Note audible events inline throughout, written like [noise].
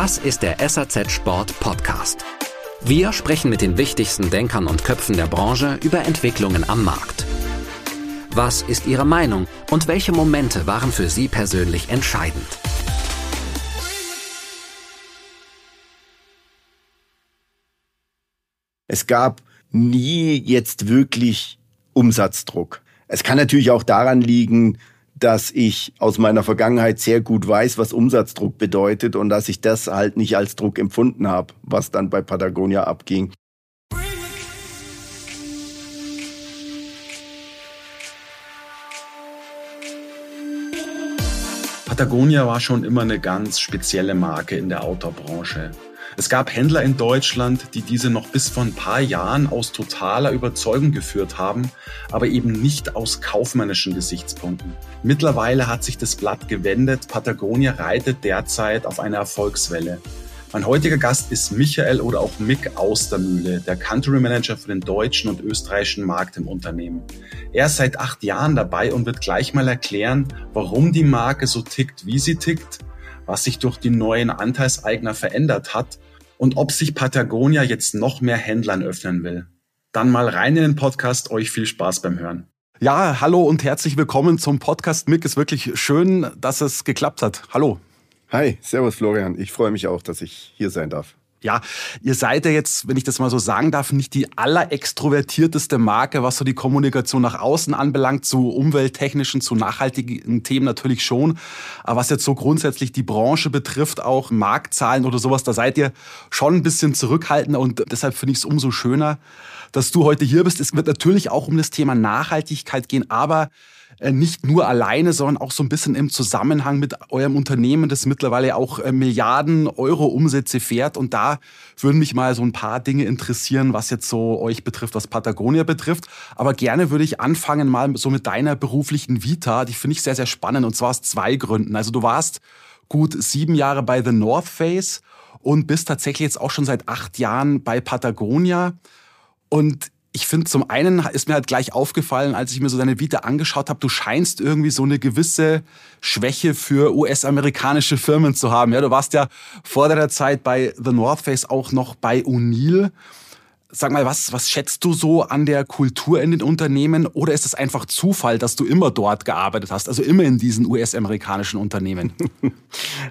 Das ist der SAZ Sport Podcast. Wir sprechen mit den wichtigsten Denkern und Köpfen der Branche über Entwicklungen am Markt. Was ist Ihre Meinung und welche Momente waren für Sie persönlich entscheidend? Es gab nie jetzt wirklich Umsatzdruck. Es kann natürlich auch daran liegen, dass ich aus meiner Vergangenheit sehr gut weiß, was Umsatzdruck bedeutet und dass ich das halt nicht als Druck empfunden habe, was dann bei Patagonia abging. Patagonia war schon immer eine ganz spezielle Marke in der Outdoor-Branche. Es gab Händler in Deutschland, die diese noch bis vor ein paar Jahren aus totaler Überzeugung geführt haben, aber eben nicht aus kaufmännischen Gesichtspunkten. Mittlerweile hat sich das Blatt gewendet. Patagonia reitet derzeit auf einer Erfolgswelle. Mein heutiger Gast ist Michael oder auch Mick Austermühle, der Country Manager für den deutschen und österreichischen Markt im Unternehmen. Er ist seit acht Jahren dabei und wird gleich mal erklären, warum die Marke so tickt, wie sie tickt, was sich durch die neuen Anteilseigner verändert hat und ob sich Patagonia jetzt noch mehr Händlern öffnen will. Dann mal rein in den Podcast, euch viel Spaß beim Hören. Ja, hallo und herzlich willkommen zum Podcast Mick. Ist wirklich schön, dass es geklappt hat. Hallo. Hi, servus Florian. Ich freue mich auch, dass ich hier sein darf. Ja, ihr seid ja jetzt, wenn ich das mal so sagen darf, nicht die allerextrovertierteste Marke, was so die Kommunikation nach außen anbelangt, zu umwelttechnischen, zu nachhaltigen Themen natürlich schon. Aber was jetzt so grundsätzlich die Branche betrifft, auch Marktzahlen oder sowas, da seid ihr schon ein bisschen zurückhaltender und deshalb finde ich es umso schöner, dass du heute hier bist. Es wird natürlich auch um das Thema Nachhaltigkeit gehen, aber nicht nur alleine, sondern auch so ein bisschen im Zusammenhang mit eurem Unternehmen, das mittlerweile auch äh, Milliarden Euro Umsätze fährt. Und da würden mich mal so ein paar Dinge interessieren, was jetzt so euch betrifft, was Patagonia betrifft. Aber gerne würde ich anfangen mal so mit deiner beruflichen Vita. Die finde ich sehr, sehr spannend und zwar aus zwei Gründen. Also du warst gut sieben Jahre bei The North Face und bist tatsächlich jetzt auch schon seit acht Jahren bei Patagonia. Und ich finde, zum einen ist mir halt gleich aufgefallen, als ich mir so deine Vita angeschaut habe, du scheinst irgendwie so eine gewisse Schwäche für US-amerikanische Firmen zu haben. Ja, du warst ja vor deiner Zeit bei The North Face auch noch bei O'Neill. Sag mal, was, was schätzt du so an der Kultur in den Unternehmen? Oder ist es einfach Zufall, dass du immer dort gearbeitet hast, also immer in diesen US-amerikanischen Unternehmen? [laughs]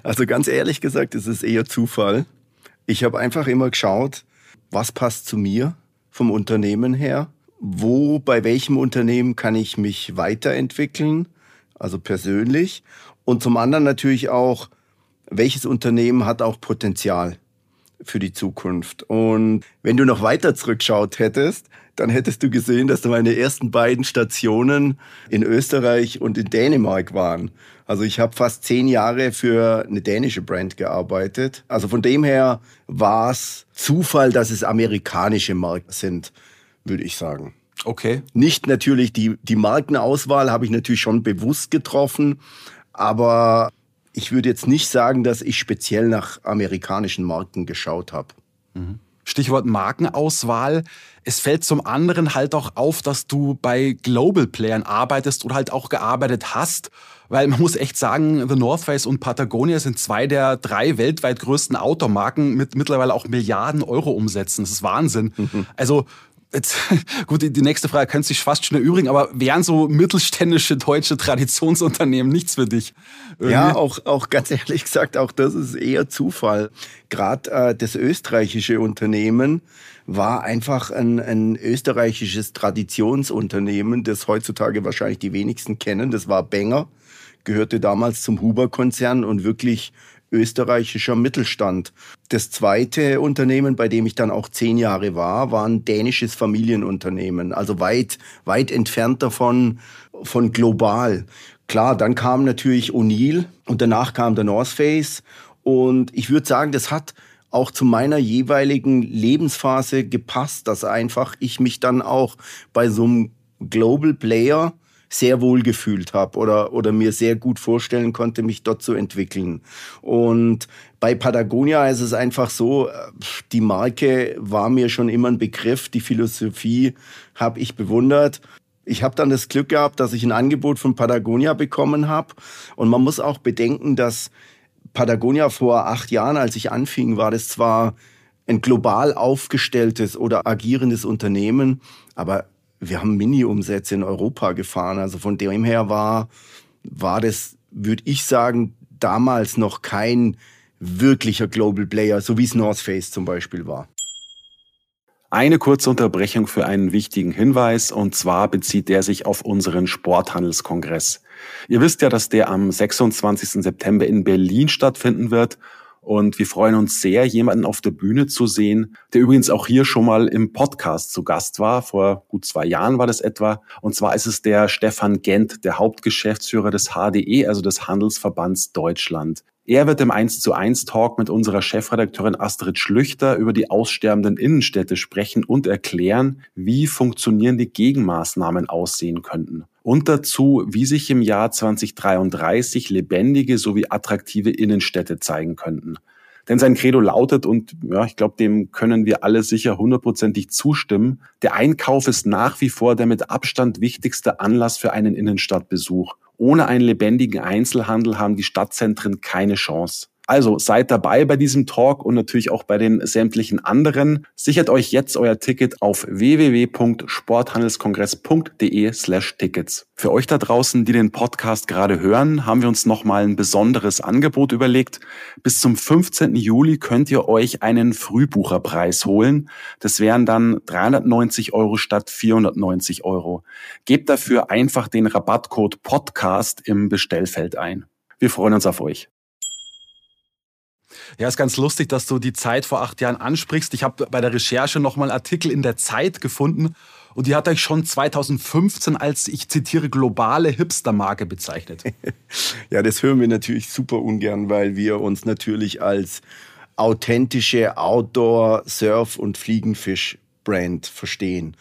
Also ganz ehrlich gesagt, es ist eher Zufall. Ich habe einfach immer geschaut, was passt zu mir, vom Unternehmen her. Wo, bei welchem Unternehmen kann ich mich weiterentwickeln, also persönlich. Und zum anderen natürlich auch, welches Unternehmen hat auch Potenzial für die Zukunft. Und wenn du noch weiter zurückschaut hättest, dann hättest du gesehen, dass meine ersten beiden Stationen in Österreich und in Dänemark waren. Also ich habe fast zehn Jahre für eine dänische Brand gearbeitet. Also von dem her war es Zufall, dass es amerikanische Marken sind, würde ich sagen. Okay. Nicht natürlich die, die Markenauswahl habe ich natürlich schon bewusst getroffen, aber ich würde jetzt nicht sagen, dass ich speziell nach amerikanischen Marken geschaut habe. Mhm. Stichwort Markenauswahl. Es fällt zum anderen halt auch auf, dass du bei Global Playern arbeitest oder halt auch gearbeitet hast. Weil man muss echt sagen, The North Face und Patagonia sind zwei der drei weltweit größten Outdoor-Marken mit mittlerweile auch Milliarden Euro Umsätzen. Das ist Wahnsinn. Mhm. [laughs] Also Jetzt, [laughs] gut, die, nächste Frage könnte sich fast schon erübrigen, aber wären so mittelständische deutsche Traditionsunternehmen nichts für dich? Irgendwie? Ja, auch, auch ganz ehrlich gesagt, auch das ist eher Zufall. Gerade äh, das österreichische Unternehmen war einfach ein, ein österreichisches Traditionsunternehmen, das heutzutage wahrscheinlich die wenigsten kennen. Das war Benger, gehörte damals zum Huber-Konzern und wirklich österreichischer Mittelstand. Das zweite Unternehmen, bei dem ich dann auch zehn Jahre war, war ein dänisches Familienunternehmen, also weit, weit entfernt davon, von global. Klar, dann kam natürlich O'Neill und danach kam der North Face und ich würde sagen, das hat auch zu meiner jeweiligen Lebensphase gepasst, dass einfach ich mich dann auch bei so einem Global Player sehr wohl gefühlt habe oder, oder mir sehr gut vorstellen konnte, mich dort zu entwickeln. Und bei Patagonia ist es einfach so, die Marke war mir schon immer ein Begriff, die Philosophie habe ich bewundert. Ich habe dann das Glück gehabt, dass ich ein Angebot von Patagonia bekommen habe. Und man muss auch bedenken, dass Patagonia vor acht Jahren, als ich anfing, war das zwar ein global aufgestelltes oder agierendes Unternehmen, aber wir haben Mini-Umsätze in Europa gefahren. Also von dem her war, war das, würde ich sagen, damals noch kein wirklicher Global Player, so wie es North Face zum Beispiel war. Eine kurze Unterbrechung für einen wichtigen Hinweis, und zwar bezieht der sich auf unseren Sporthandelskongress. Ihr wisst ja, dass der am 26. September in Berlin stattfinden wird und wir freuen uns sehr, jemanden auf der Bühne zu sehen, der übrigens auch hier schon mal im Podcast zu Gast war. Vor gut zwei Jahren war das etwa. Und zwar ist es der Stefan Gent, der Hauptgeschäftsführer des HDE, also des Handelsverbands Deutschland. Er wird im 1 zu 1 Talk mit unserer Chefredakteurin Astrid Schlüchter über die aussterbenden Innenstädte sprechen und erklären, wie funktionierende Gegenmaßnahmen aussehen könnten. Und dazu, wie sich im Jahr 2033 lebendige sowie attraktive Innenstädte zeigen könnten. Denn sein Credo lautet, und ja, ich glaube, dem können wir alle sicher hundertprozentig zustimmen, der Einkauf ist nach wie vor der mit Abstand wichtigste Anlass für einen Innenstadtbesuch. Ohne einen lebendigen Einzelhandel haben die Stadtzentren keine Chance. Also seid dabei bei diesem Talk und natürlich auch bei den sämtlichen anderen. Sichert euch jetzt euer Ticket auf www.sporthandelskongress.de slash Tickets. Für euch da draußen, die den Podcast gerade hören, haben wir uns nochmal ein besonderes Angebot überlegt. Bis zum 15. Juli könnt ihr euch einen Frühbucherpreis holen. Das wären dann 390 Euro statt 490 Euro. Gebt dafür einfach den Rabattcode Podcast im Bestellfeld ein. Wir freuen uns auf euch. Ja, ist ganz lustig, dass du die Zeit vor acht Jahren ansprichst. Ich habe bei der Recherche nochmal Artikel in der Zeit gefunden und die hat euch schon 2015 als, ich zitiere, globale Hipster-Marke bezeichnet. [laughs] ja, das hören wir natürlich super ungern, weil wir uns natürlich als authentische Outdoor-, Surf- und Fliegenfisch-Brand verstehen.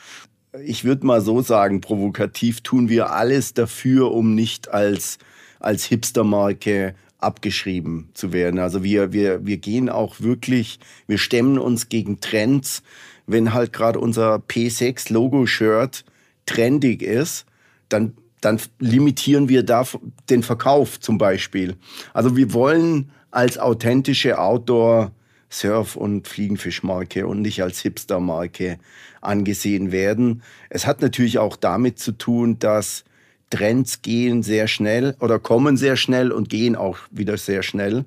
Ich würde mal so sagen, provokativ tun wir alles dafür, um nicht als, als Hipster-Marke abgeschrieben zu werden. Also wir, wir, wir gehen auch wirklich, wir stemmen uns gegen Trends. Wenn halt gerade unser P6 Logo-Shirt trendig ist, dann, dann limitieren wir da den Verkauf zum Beispiel. Also wir wollen als authentische Outdoor Surf- und Fliegenfischmarke und nicht als Hipster-Marke angesehen werden. Es hat natürlich auch damit zu tun, dass Trends gehen sehr schnell oder kommen sehr schnell und gehen auch wieder sehr schnell.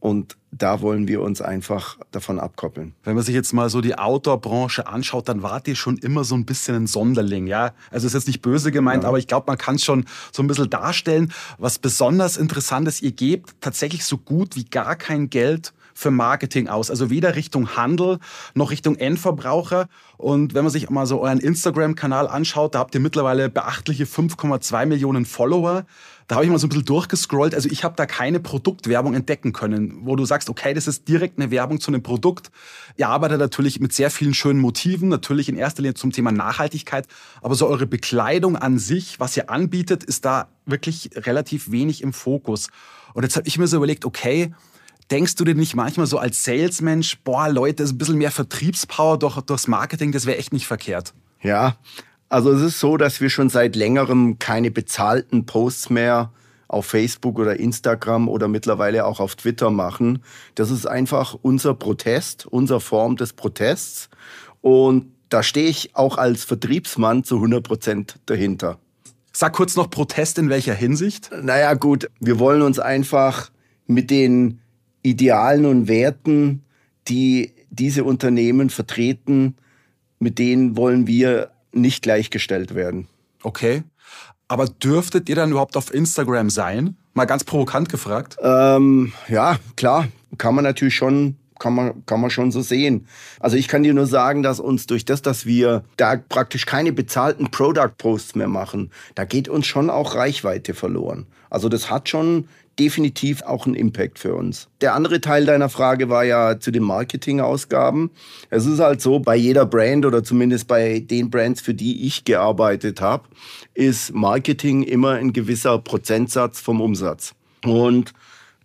Und da wollen wir uns einfach davon abkoppeln. Wenn man sich jetzt mal so die Outdoor-Branche anschaut, dann wart ihr schon immer so ein bisschen ein Sonderling, ja. Also ist jetzt nicht böse gemeint, ja. aber ich glaube, man kann es schon so ein bisschen darstellen. Was besonders interessant ist, ihr gebt tatsächlich so gut wie gar kein Geld für Marketing aus. Also weder Richtung Handel noch Richtung Endverbraucher. Und wenn man sich mal so euren Instagram-Kanal anschaut, da habt ihr mittlerweile beachtliche 5,2 Millionen Follower. Da habe ich mal so ein bisschen durchgescrollt. Also ich habe da keine Produktwerbung entdecken können, wo du sagst, okay, das ist direkt eine Werbung zu einem Produkt. Ihr arbeitet natürlich mit sehr vielen schönen Motiven, natürlich in erster Linie zum Thema Nachhaltigkeit. Aber so eure Bekleidung an sich, was ihr anbietet, ist da wirklich relativ wenig im Fokus. Und jetzt habe ich mir so überlegt, okay, Denkst du dir nicht manchmal so als Salesmensch, boah, Leute, ein bisschen mehr Vertriebspower durch, durchs Marketing, das wäre echt nicht verkehrt? Ja, also es ist so, dass wir schon seit längerem keine bezahlten Posts mehr auf Facebook oder Instagram oder mittlerweile auch auf Twitter machen. Das ist einfach unser Protest, unsere Form des Protests. Und da stehe ich auch als Vertriebsmann zu 100 Prozent dahinter. Sag kurz noch Protest in welcher Hinsicht? Naja gut, wir wollen uns einfach mit den Idealen und Werten, die diese Unternehmen vertreten, mit denen wollen wir nicht gleichgestellt werden. Okay. Aber dürftet ihr dann überhaupt auf Instagram sein? Mal ganz provokant gefragt. Ähm, ja, klar. Kann man natürlich schon kann man, kann man schon so sehen. Also ich kann dir nur sagen, dass uns durch das, dass wir da praktisch keine bezahlten Product Posts mehr machen, da geht uns schon auch Reichweite verloren. Also das hat schon definitiv auch einen Impact für uns. Der andere Teil deiner Frage war ja zu den Marketingausgaben. Es ist halt so, bei jeder Brand oder zumindest bei den Brands, für die ich gearbeitet habe, ist Marketing immer ein gewisser Prozentsatz vom Umsatz. Und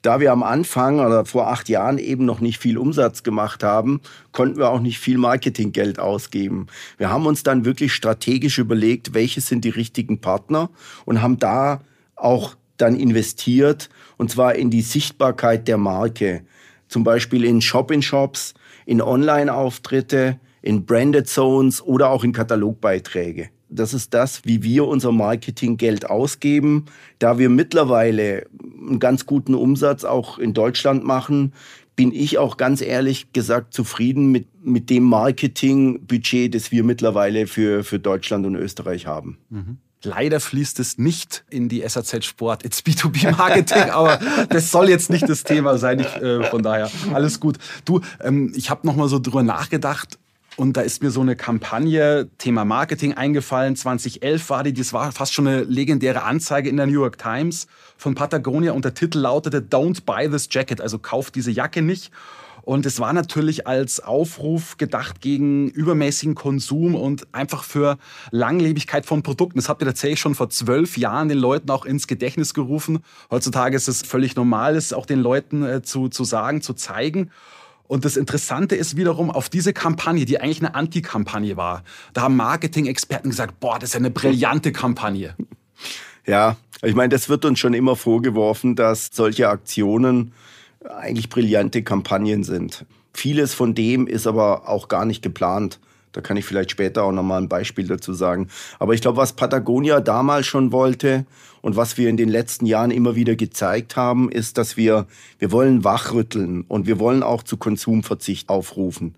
da wir am Anfang oder vor acht Jahren eben noch nicht viel Umsatz gemacht haben, konnten wir auch nicht viel Marketinggeld ausgeben. Wir haben uns dann wirklich strategisch überlegt, welche sind die richtigen Partner und haben da auch dann investiert und zwar in die Sichtbarkeit der Marke. Zum Beispiel in Shop-in-Shops, in Online-Auftritte, in Branded Zones oder auch in Katalogbeiträge. Das ist das, wie wir unser Marketinggeld ausgeben. Da wir mittlerweile einen ganz guten Umsatz auch in Deutschland machen, bin ich auch ganz ehrlich gesagt zufrieden mit, mit dem Marketingbudget, das wir mittlerweile für, für Deutschland und Österreich haben. Mhm. Leider fließt es nicht in die SAZ Sport, ins B2B-Marketing, aber das soll jetzt nicht das Thema sein. Ich, äh, von daher alles gut. Du, ähm, ich habe noch mal so drüber nachgedacht. Und da ist mir so eine Kampagne, Thema Marketing eingefallen. 2011 war die, das war fast schon eine legendäre Anzeige in der New York Times von Patagonia und der Titel lautete Don't buy this jacket, also kauft diese Jacke nicht. Und es war natürlich als Aufruf gedacht gegen übermäßigen Konsum und einfach für Langlebigkeit von Produkten. Das habt ihr tatsächlich schon vor zwölf Jahren den Leuten auch ins Gedächtnis gerufen. Heutzutage ist es völlig normal, es auch den Leuten äh, zu, zu sagen, zu zeigen. Und das Interessante ist wiederum, auf diese Kampagne, die eigentlich eine Anti-Kampagne war, da haben Marketing-Experten gesagt, boah, das ist ja eine brillante Kampagne. Ja, ich meine, das wird uns schon immer vorgeworfen, dass solche Aktionen eigentlich brillante Kampagnen sind. Vieles von dem ist aber auch gar nicht geplant. Da kann ich vielleicht später auch nochmal ein Beispiel dazu sagen. Aber ich glaube, was Patagonia damals schon wollte und was wir in den letzten Jahren immer wieder gezeigt haben, ist, dass wir, wir wollen wachrütteln und wir wollen auch zu Konsumverzicht aufrufen.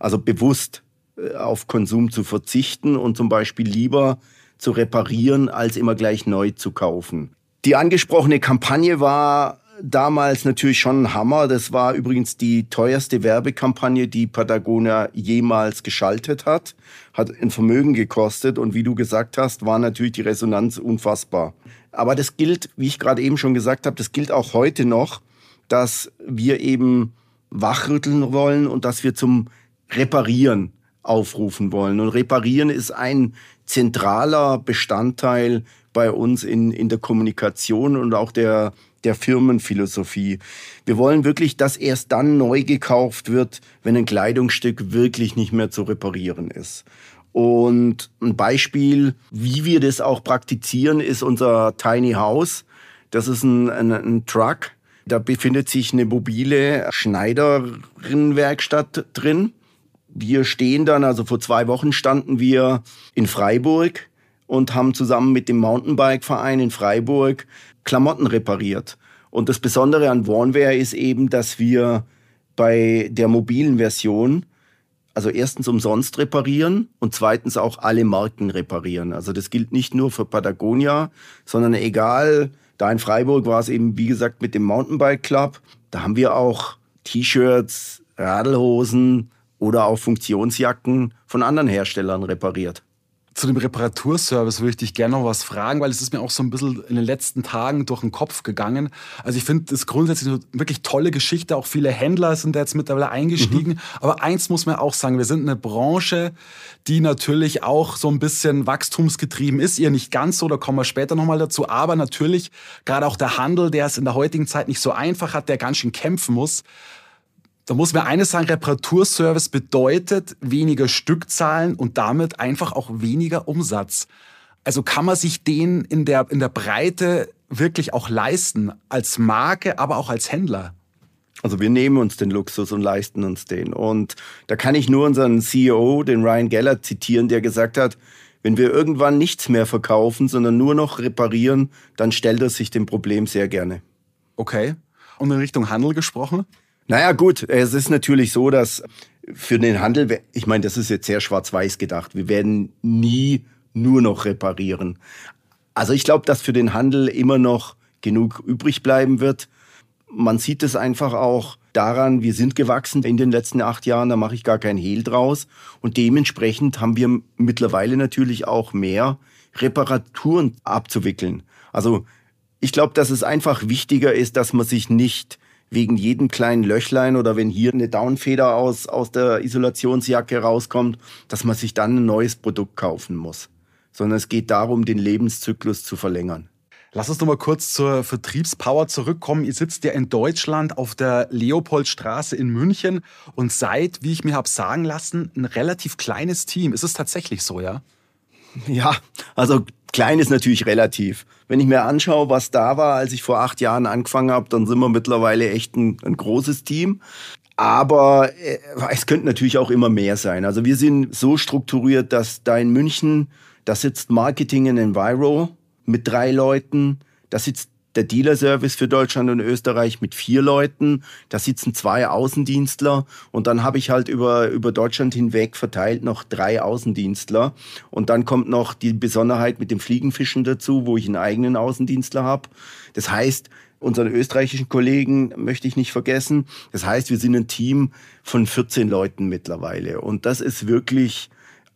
Also bewusst äh, auf Konsum zu verzichten und zum Beispiel lieber zu reparieren, als immer gleich neu zu kaufen. Die angesprochene Kampagne war damals natürlich schon ein Hammer. Das war übrigens die teuerste Werbekampagne, die Patagonia jemals geschaltet hat. Hat ein Vermögen gekostet und wie du gesagt hast, war natürlich die Resonanz unfassbar. Aber das gilt, wie ich gerade eben schon gesagt habe, das gilt auch heute noch, dass wir eben wachrütteln wollen und dass wir zum Reparieren aufrufen wollen. Und reparieren ist ein zentraler Bestandteil bei uns in, in der Kommunikation und auch der, der Firmenphilosophie. Wir wollen wirklich, dass erst dann neu gekauft wird, wenn ein Kleidungsstück wirklich nicht mehr zu reparieren ist. Und ein Beispiel, wie wir das auch praktizieren, ist unser Tiny House. Das ist ein, ein, ein Truck. Da befindet sich eine mobile Schneiderinnenwerkstatt drin. Wir stehen dann, also vor zwei Wochen standen wir in Freiburg und haben zusammen mit dem Mountainbike-Verein in Freiburg Klamotten repariert. Und das Besondere an Warnware ist eben, dass wir bei der mobilen Version also erstens umsonst reparieren und zweitens auch alle Marken reparieren. Also das gilt nicht nur für Patagonia, sondern egal, da in Freiburg war es eben, wie gesagt, mit dem Mountainbike Club. Da haben wir auch T-Shirts, Radlhosen oder auch Funktionsjacken von anderen Herstellern repariert. Zu dem Reparaturservice würde ich dich gerne noch was fragen, weil es ist mir auch so ein bisschen in den letzten Tagen durch den Kopf gegangen. Also ich finde das grundsätzlich eine wirklich tolle Geschichte. Auch viele Händler sind da jetzt mittlerweile eingestiegen. Mhm. Aber eins muss man auch sagen, wir sind eine Branche, die natürlich auch so ein bisschen wachstumsgetrieben ist. Ihr nicht ganz so, da kommen wir später nochmal dazu. Aber natürlich gerade auch der Handel, der es in der heutigen Zeit nicht so einfach hat, der ganz schön kämpfen muss. Da muss mir eines sagen, Reparaturservice bedeutet weniger Stückzahlen und damit einfach auch weniger Umsatz. Also kann man sich den in der, in der Breite wirklich auch leisten, als Marke, aber auch als Händler? Also wir nehmen uns den Luxus und leisten uns den. Und da kann ich nur unseren CEO, den Ryan Geller, zitieren, der gesagt hat, wenn wir irgendwann nichts mehr verkaufen, sondern nur noch reparieren, dann stellt er sich dem Problem sehr gerne. Okay. Und in Richtung Handel gesprochen? Naja, gut, es ist natürlich so, dass für den Handel, ich meine, das ist jetzt sehr schwarz-weiß gedacht, wir werden nie nur noch reparieren. Also ich glaube, dass für den Handel immer noch genug übrig bleiben wird. Man sieht es einfach auch daran, wir sind gewachsen in den letzten acht Jahren, da mache ich gar kein Hehl draus. Und dementsprechend haben wir mittlerweile natürlich auch mehr Reparaturen abzuwickeln. Also ich glaube, dass es einfach wichtiger ist, dass man sich nicht wegen jedem kleinen Löchlein oder wenn hier eine Downfeder aus, aus der Isolationsjacke rauskommt, dass man sich dann ein neues Produkt kaufen muss. Sondern es geht darum, den Lebenszyklus zu verlängern. Lass uns noch mal kurz zur Vertriebspower zurückkommen. Ihr sitzt ja in Deutschland auf der Leopoldstraße in München und seid, wie ich mir habe sagen lassen, ein relativ kleines Team. Ist es tatsächlich so, ja? Ja, also klein ist natürlich relativ. Wenn ich mir anschaue, was da war, als ich vor acht Jahren angefangen habe, dann sind wir mittlerweile echt ein, ein großes Team. Aber äh, es könnte natürlich auch immer mehr sein. Also wir sind so strukturiert, dass da in München, da sitzt Marketing in Enviro mit drei Leuten, da sitzt der Dealer-Service für Deutschland und Österreich mit vier Leuten. Da sitzen zwei Außendienstler und dann habe ich halt über, über Deutschland hinweg verteilt noch drei Außendienstler. Und dann kommt noch die Besonderheit mit dem Fliegenfischen dazu, wo ich einen eigenen Außendienstler habe. Das heißt, unseren österreichischen Kollegen möchte ich nicht vergessen. Das heißt, wir sind ein Team von 14 Leuten mittlerweile. Und das ist wirklich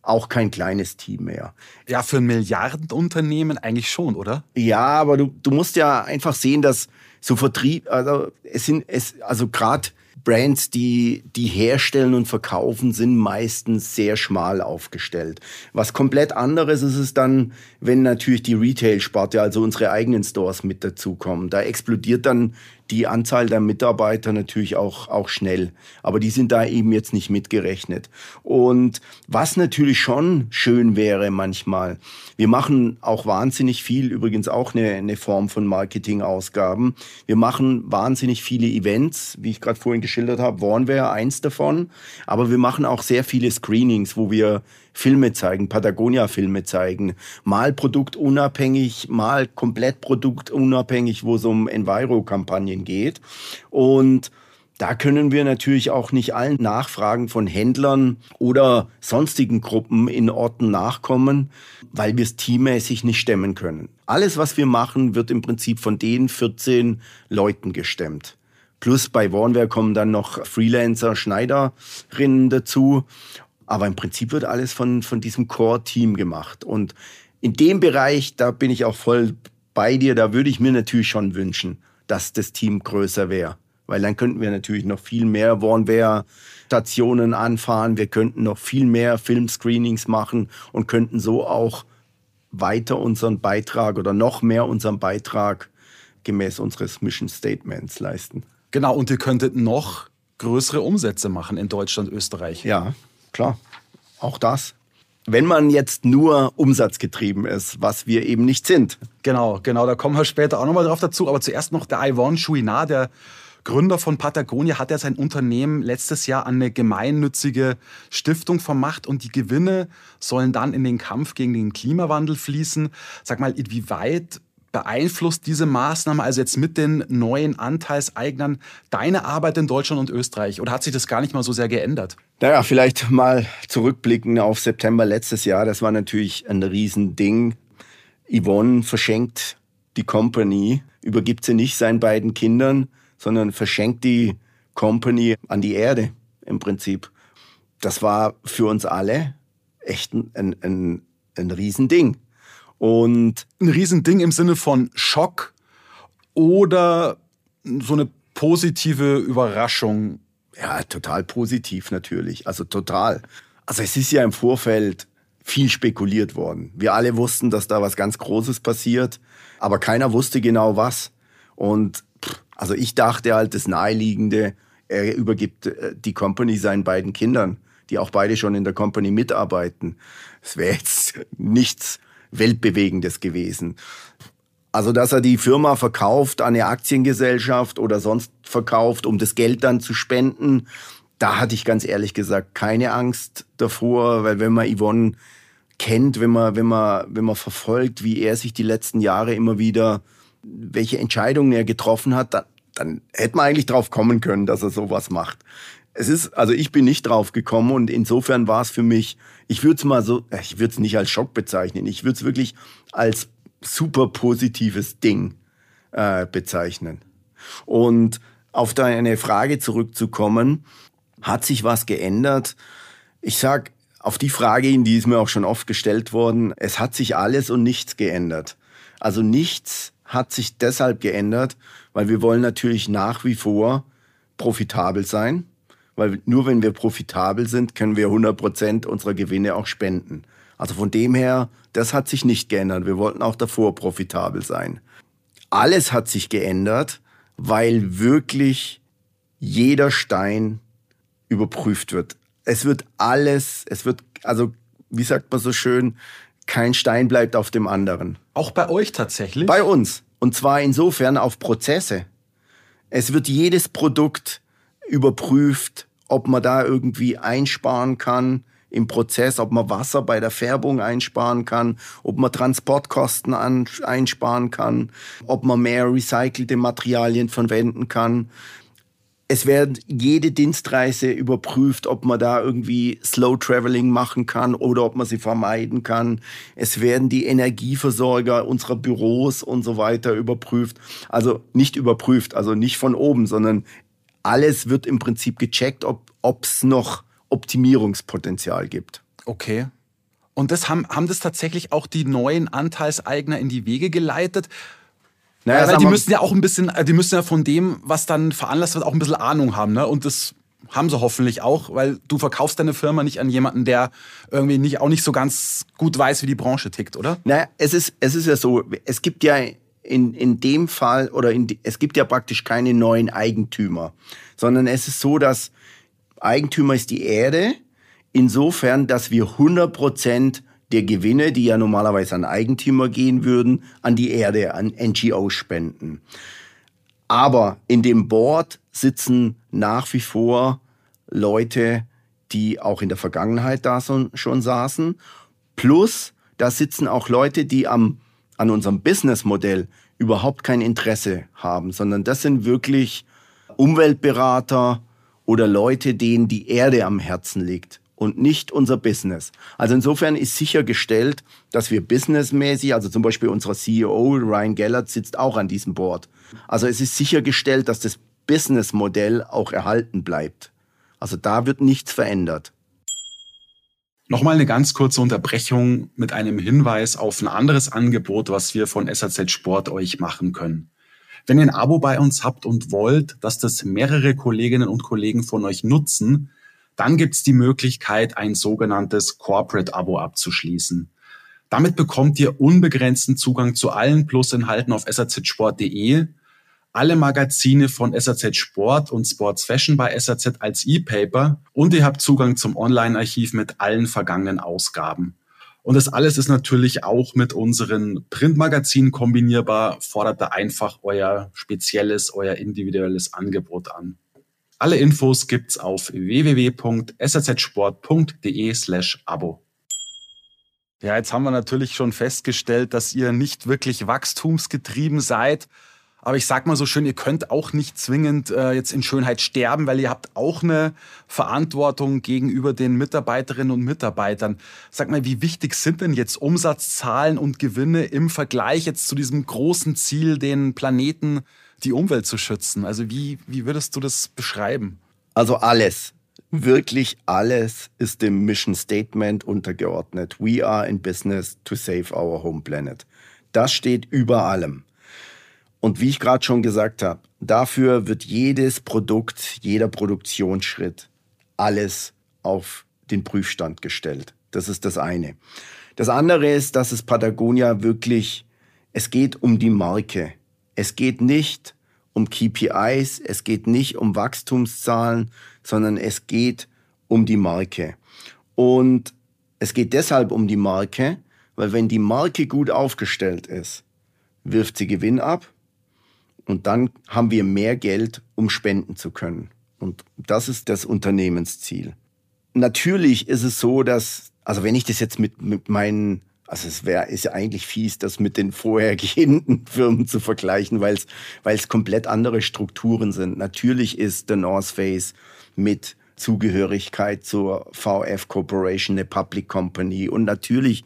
auch kein kleines Team mehr. Ja, für ein Milliardenunternehmen eigentlich schon, oder? Ja, aber du, du musst ja einfach sehen, dass so Vertrieb, also es sind es, also gerade Brands, die, die herstellen und verkaufen, sind meistens sehr schmal aufgestellt. Was komplett anderes ist es dann, wenn natürlich die Retail-Sparte, also unsere eigenen Stores mit dazukommen. Da explodiert dann die Anzahl der Mitarbeiter natürlich auch, auch schnell. Aber die sind da eben jetzt nicht mitgerechnet. Und was natürlich schon schön wäre manchmal, wir machen auch wahnsinnig viel, übrigens auch eine, eine Form von Marketingausgaben. Wir machen wahnsinnig viele Events, wie ich gerade vorhin geschildert habe. Warn wäre eins davon. Aber wir machen auch sehr viele Screenings, wo wir Filme zeigen, Patagonia-Filme zeigen, mal produktunabhängig, mal komplett produktunabhängig, wo es um Enviro-Kampagnen geht. Und da können wir natürlich auch nicht allen Nachfragen von Händlern oder sonstigen Gruppen in Orten nachkommen, weil wir es teammäßig nicht stemmen können. Alles, was wir machen, wird im Prinzip von den 14 Leuten gestemmt. Plus bei Warnware kommen dann noch Freelancer, Schneiderinnen dazu. Aber im Prinzip wird alles von, von diesem Core-Team gemacht. Und in dem Bereich, da bin ich auch voll bei dir, da würde ich mir natürlich schon wünschen, dass das Team größer wäre. Weil dann könnten wir natürlich noch viel mehr Warnware-Stationen anfahren, wir könnten noch viel mehr Filmscreenings machen und könnten so auch weiter unseren Beitrag oder noch mehr unseren Beitrag gemäß unseres Mission Statements leisten. Genau, und ihr könntet noch größere Umsätze machen in Deutschland, Österreich. Ja, klar, auch das. Wenn man jetzt nur umsatzgetrieben ist, was wir eben nicht sind. Genau, genau, da kommen wir später auch nochmal drauf dazu. Aber zuerst noch der Yvonne Chouinard, der Gründer von Patagonia, hat ja sein Unternehmen letztes Jahr an eine gemeinnützige Stiftung vermacht und die Gewinne sollen dann in den Kampf gegen den Klimawandel fließen. Sag mal, inwieweit beeinflusst diese Maßnahme, also jetzt mit den neuen Anteilseignern, deine Arbeit in Deutschland und Österreich? Oder hat sich das gar nicht mal so sehr geändert? Naja, vielleicht mal zurückblicken auf September letztes Jahr. Das war natürlich ein Riesending. Yvonne verschenkt die Company, übergibt sie nicht seinen beiden Kindern, sondern verschenkt die Company an die Erde im Prinzip. Das war für uns alle echt ein, ein, ein Riesending. Und ein Riesending im Sinne von Schock oder so eine positive Überraschung. Ja, total positiv natürlich. Also total. Also es ist ja im Vorfeld viel spekuliert worden. Wir alle wussten, dass da was ganz Großes passiert, aber keiner wusste genau was. Und also ich dachte halt, das Naheliegende, er übergibt äh, die Company seinen beiden Kindern, die auch beide schon in der Company mitarbeiten. Es wäre jetzt [laughs] nichts Weltbewegendes gewesen. Also, dass er die Firma verkauft an eine Aktiengesellschaft oder sonst verkauft, um das Geld dann zu spenden, da hatte ich ganz ehrlich gesagt keine Angst davor, weil wenn man Yvonne kennt, wenn man, wenn man, wenn man verfolgt, wie er sich die letzten Jahre immer wieder, welche Entscheidungen er getroffen hat, dann, dann hätte man eigentlich drauf kommen können, dass er sowas macht. Es ist, also ich bin nicht drauf gekommen und insofern war es für mich, ich würde es mal so, äh, ich würde es nicht als Schock bezeichnen, ich würde es wirklich als super positives Ding äh, bezeichnen. Und auf deine Frage zurückzukommen, hat sich was geändert? Ich sag auf die Frage hin, die ist mir auch schon oft gestellt worden, es hat sich alles und nichts geändert. Also nichts hat sich deshalb geändert, weil wir wollen natürlich nach wie vor profitabel sein weil nur wenn wir profitabel sind, können wir 100 Prozent unserer Gewinne auch spenden. Also von dem her, das hat sich nicht geändert. Wir wollten auch davor profitabel sein. Alles hat sich geändert, weil wirklich jeder Stein überprüft wird. Es wird alles, es wird, also wie sagt man so schön, kein Stein bleibt auf dem anderen. Auch bei euch tatsächlich? Bei uns. Und zwar insofern auf Prozesse. Es wird jedes Produkt überprüft, ob man da irgendwie einsparen kann im Prozess, ob man Wasser bei der Färbung einsparen kann, ob man Transportkosten einsparen kann, ob man mehr recycelte Materialien verwenden kann. Es wird jede Dienstreise überprüft, ob man da irgendwie Slow Traveling machen kann oder ob man sie vermeiden kann. Es werden die Energieversorger unserer Büros und so weiter überprüft. Also nicht überprüft, also nicht von oben, sondern alles wird im Prinzip gecheckt, ob es noch Optimierungspotenzial gibt. Okay. Und das haben, haben das tatsächlich auch die neuen Anteilseigner in die Wege geleitet? Naja, weil die müssen ja auch ein bisschen, äh, die müssen ja von dem, was dann veranlasst wird, auch ein bisschen Ahnung haben. Ne? Und das haben sie hoffentlich auch, weil du verkaufst deine Firma nicht an jemanden, der irgendwie nicht, auch nicht so ganz gut weiß, wie die Branche tickt, oder? Naja, es ist, es ist ja so, es gibt ja in, in dem Fall, oder in, es gibt ja praktisch keine neuen Eigentümer, sondern es ist so, dass Eigentümer ist die Erde, insofern, dass wir 100 Prozent der Gewinne, die ja normalerweise an Eigentümer gehen würden, an die Erde, an NGO spenden. Aber in dem Board sitzen nach wie vor Leute, die auch in der Vergangenheit da schon saßen. Plus, da sitzen auch Leute, die am, an unserem Businessmodell überhaupt kein Interesse haben, sondern das sind wirklich Umweltberater oder Leute, denen die Erde am Herzen liegt und nicht unser Business. Also insofern ist sichergestellt, dass wir businessmäßig, also zum Beispiel unser CEO Ryan Gellert sitzt auch an diesem Board. Also es ist sichergestellt, dass das Businessmodell auch erhalten bleibt. Also da wird nichts verändert. Nochmal eine ganz kurze Unterbrechung mit einem Hinweis auf ein anderes Angebot, was wir von SAZ Sport euch machen können. Wenn ihr ein Abo bei uns habt und wollt, dass das mehrere Kolleginnen und Kollegen von euch nutzen, dann gibt es die Möglichkeit, ein sogenanntes Corporate-Abo abzuschließen. Damit bekommt ihr unbegrenzten Zugang zu allen Plusinhalten auf sazsport.de, alle Magazine von SAZ Sport und Sports Fashion bei SAZ als E-Paper und ihr habt Zugang zum Online-Archiv mit allen vergangenen Ausgaben. Und das alles ist natürlich auch mit unseren Printmagazinen kombinierbar, fordert da einfach euer spezielles, euer individuelles Angebot an. Alle Infos gibt's auf www.sazsport.de slash Abo. Ja, jetzt haben wir natürlich schon festgestellt, dass ihr nicht wirklich wachstumsgetrieben seid. Aber ich sag mal so schön, ihr könnt auch nicht zwingend äh, jetzt in Schönheit sterben, weil ihr habt auch eine Verantwortung gegenüber den Mitarbeiterinnen und Mitarbeitern. Sag mal, wie wichtig sind denn jetzt Umsatzzahlen und Gewinne im Vergleich jetzt zu diesem großen Ziel, den Planeten die Umwelt zu schützen? Also wie, wie würdest du das beschreiben? Also alles, wirklich alles ist dem Mission Statement untergeordnet. We are in business to save our home planet. Das steht über allem. Und wie ich gerade schon gesagt habe, dafür wird jedes Produkt, jeder Produktionsschritt, alles auf den Prüfstand gestellt. Das ist das eine. Das andere ist, dass es Patagonia wirklich, es geht um die Marke. Es geht nicht um KPIs, es geht nicht um Wachstumszahlen, sondern es geht um die Marke. Und es geht deshalb um die Marke, weil wenn die Marke gut aufgestellt ist, wirft sie Gewinn ab und dann haben wir mehr Geld, um spenden zu können. Und das ist das Unternehmensziel. Natürlich ist es so, dass, also wenn ich das jetzt mit, mit meinen also es wäre ist ja eigentlich fies, das mit den vorhergehenden [laughs] Firmen zu vergleichen, weil es weil es komplett andere Strukturen sind. Natürlich ist The North Face mit Zugehörigkeit zur VF Corporation eine Public Company und natürlich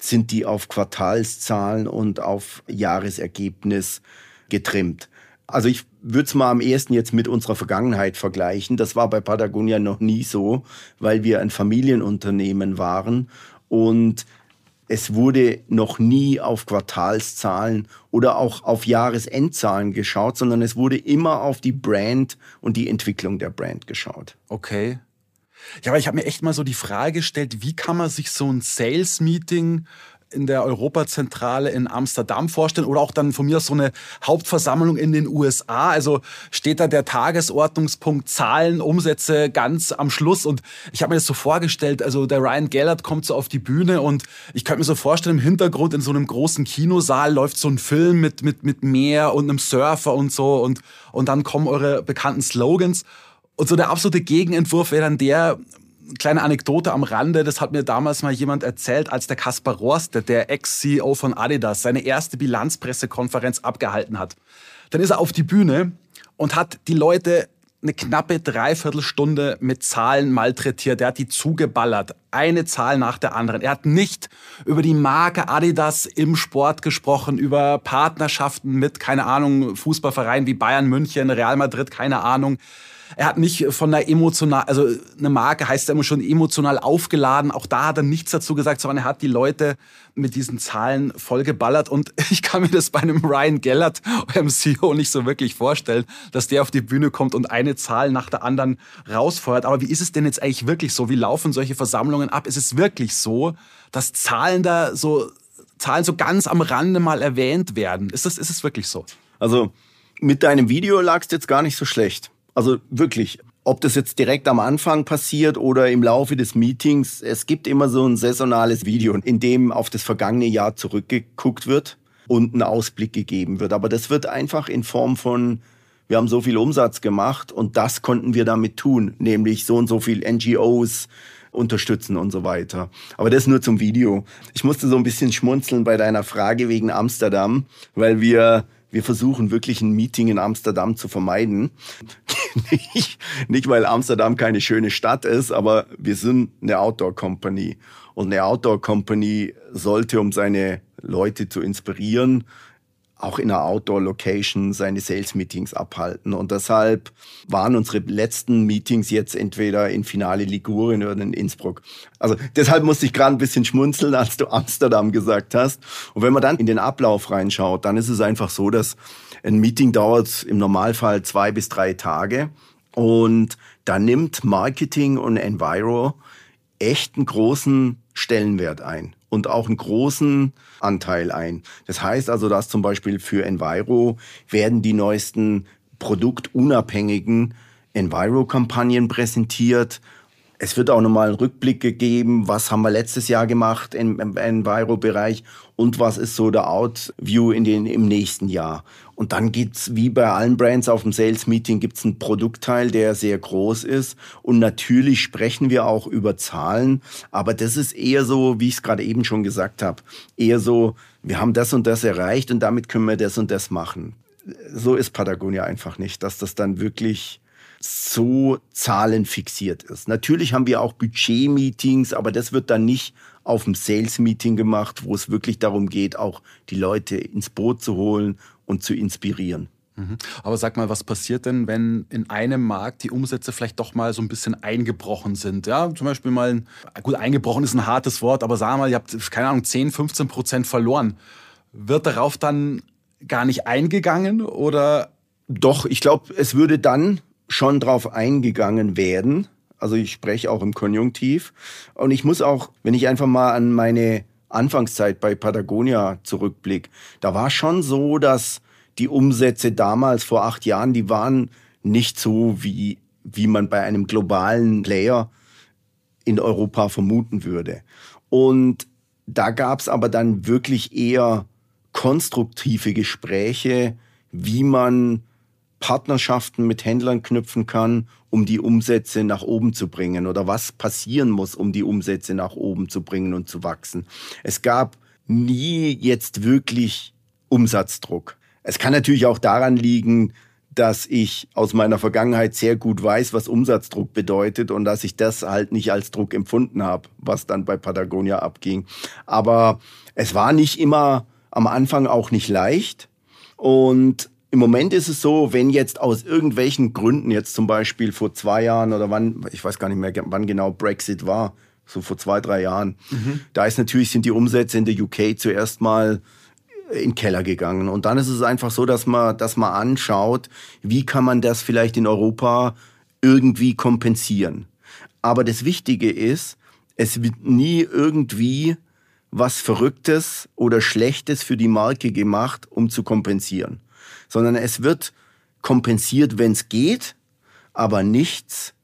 sind die auf Quartalszahlen und auf Jahresergebnis getrimmt. Also ich würde es mal am ehesten jetzt mit unserer Vergangenheit vergleichen. Das war bei Patagonia noch nie so, weil wir ein Familienunternehmen waren und es wurde noch nie auf Quartalszahlen oder auch auf Jahresendzahlen geschaut, sondern es wurde immer auf die Brand und die Entwicklung der Brand geschaut. Okay. Ja, aber ich habe mir echt mal so die Frage gestellt, wie kann man sich so ein Sales-Meeting in der Europazentrale in Amsterdam vorstellen oder auch dann von mir so eine Hauptversammlung in den USA. Also steht da der Tagesordnungspunkt Zahlen, Umsätze ganz am Schluss. Und ich habe mir das so vorgestellt, also der Ryan Gellert kommt so auf die Bühne und ich könnte mir so vorstellen, im Hintergrund in so einem großen Kinosaal läuft so ein Film mit, mit, mit Meer und einem Surfer und so und, und dann kommen eure bekannten Slogans. Und so der absolute Gegenentwurf wäre dann der, kleine Anekdote am Rande, das hat mir damals mal jemand erzählt, als der Kaspar Rost, der Ex-CEO von Adidas, seine erste Bilanzpressekonferenz abgehalten hat. Dann ist er auf die Bühne und hat die Leute eine knappe Dreiviertelstunde mit Zahlen malträtiert. Er hat die zugeballert. Eine Zahl nach der anderen. Er hat nicht über die Marke Adidas im Sport gesprochen, über Partnerschaften mit, keine Ahnung, Fußballvereinen wie Bayern München, Real Madrid, keine Ahnung. Er hat nicht von der emotional, also eine Marke heißt ja immer schon emotional aufgeladen. Auch da hat er nichts dazu gesagt, sondern er hat die Leute mit diesen Zahlen vollgeballert. Und [laughs] ich kann mir das bei einem Ryan Gellert, eurem CEO, nicht so wirklich vorstellen, dass der auf die Bühne kommt und eine Zahl nach der anderen rausfeuert. Aber wie ist es denn jetzt eigentlich wirklich so? Wie laufen solche Versammlungen ab? Ist es wirklich so, dass Zahlen da so, Zahlen so ganz am Rande mal erwähnt werden? Ist es, ist es wirklich so? Also, mit deinem Video lagst jetzt gar nicht so schlecht. Also wirklich, ob das jetzt direkt am Anfang passiert oder im Laufe des Meetings, es gibt immer so ein saisonales Video, in dem auf das vergangene Jahr zurückgeguckt wird und ein Ausblick gegeben wird. Aber das wird einfach in Form von, wir haben so viel Umsatz gemacht und das konnten wir damit tun, nämlich so und so viel NGOs, unterstützen und so weiter. Aber das nur zum Video. Ich musste so ein bisschen schmunzeln bei deiner Frage wegen Amsterdam, weil wir wir versuchen wirklich ein Meeting in Amsterdam zu vermeiden. [laughs] nicht, nicht, weil Amsterdam keine schöne Stadt ist, aber wir sind eine Outdoor Company. Und eine Outdoor Company sollte, um seine Leute zu inspirieren, auch in einer Outdoor-Location seine Sales-Meetings abhalten. Und deshalb waren unsere letzten Meetings jetzt entweder in Finale Ligurien oder in Innsbruck. Also deshalb musste ich gerade ein bisschen schmunzeln, als du Amsterdam gesagt hast. Und wenn man dann in den Ablauf reinschaut, dann ist es einfach so, dass ein Meeting dauert im Normalfall zwei bis drei Tage. Und da nimmt Marketing und Enviro echt einen großen Stellenwert ein und auch einen großen Anteil ein. Das heißt also, dass zum Beispiel für Enviro werden die neuesten produktunabhängigen Enviro-Kampagnen präsentiert es wird auch nochmal einen Rückblick gegeben, was haben wir letztes Jahr gemacht im, Enviro-Bereich und was ist so der Outview in den, im nächsten Jahr. Und dann gibt's wie bei allen Brands auf dem Sales-Meeting gibt's einen Produktteil, der sehr groß ist. Und natürlich sprechen wir auch über Zahlen, aber das ist eher so, wie ich es gerade eben schon gesagt habe, eher so, wir haben das und das erreicht und damit können wir das und das machen. So ist Patagonia einfach nicht, dass das dann wirklich so zahlenfixiert ist. Natürlich haben wir auch Budget-Meetings, aber das wird dann nicht auf dem Sales-Meeting gemacht, wo es wirklich darum geht, auch die Leute ins Boot zu holen und zu inspirieren. Mhm. Aber sag mal, was passiert denn, wenn in einem Markt die Umsätze vielleicht doch mal so ein bisschen eingebrochen sind? Ja, zum Beispiel mal, ein, gut, eingebrochen ist ein hartes Wort, aber wir mal, ihr habt, keine Ahnung, 10, 15 Prozent verloren. Wird darauf dann gar nicht eingegangen oder? Doch, ich glaube, es würde dann schon drauf eingegangen werden. Also ich spreche auch im Konjunktiv. Und ich muss auch, wenn ich einfach mal an meine Anfangszeit bei Patagonia zurückblicke, da war schon so, dass die Umsätze damals vor acht Jahren, die waren nicht so, wie, wie man bei einem globalen Player in Europa vermuten würde. Und da gab es aber dann wirklich eher konstruktive Gespräche, wie man Partnerschaften mit Händlern knüpfen kann, um die Umsätze nach oben zu bringen oder was passieren muss, um die Umsätze nach oben zu bringen und zu wachsen. Es gab nie jetzt wirklich Umsatzdruck. Es kann natürlich auch daran liegen, dass ich aus meiner Vergangenheit sehr gut weiß, was Umsatzdruck bedeutet und dass ich das halt nicht als Druck empfunden habe, was dann bei Patagonia abging. Aber es war nicht immer am Anfang auch nicht leicht und im Moment ist es so, wenn jetzt aus irgendwelchen Gründen, jetzt zum Beispiel vor zwei Jahren oder wann, ich weiß gar nicht mehr, wann genau Brexit war, so vor zwei, drei Jahren, mhm. da ist natürlich, sind die Umsätze in der UK zuerst mal in den Keller gegangen. Und dann ist es einfach so, dass man, dass man anschaut, wie kann man das vielleicht in Europa irgendwie kompensieren. Aber das Wichtige ist, es wird nie irgendwie was Verrücktes oder Schlechtes für die Marke gemacht, um zu kompensieren, sondern es wird kompensiert, wenn es geht, aber nichts.